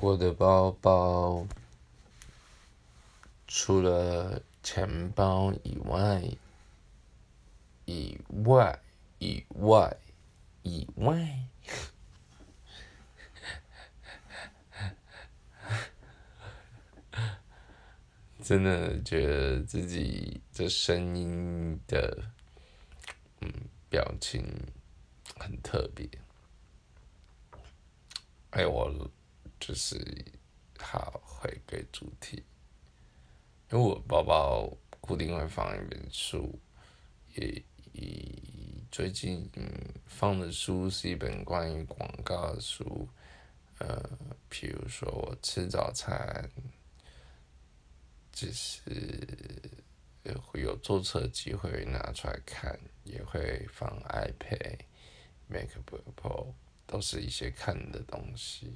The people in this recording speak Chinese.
我的包包除了钱包以外，以外，以外，以外，真的觉得自己的声音的，嗯，表情很特别。哎，我。就是好回归主题，因为我包包固定会放一本书，也最近放的书是一本关于广告的书，呃，譬如说我吃早餐，就是会有坐车机会拿出来看，也会放 iPad、MacBook Pro，都是一些看的东西。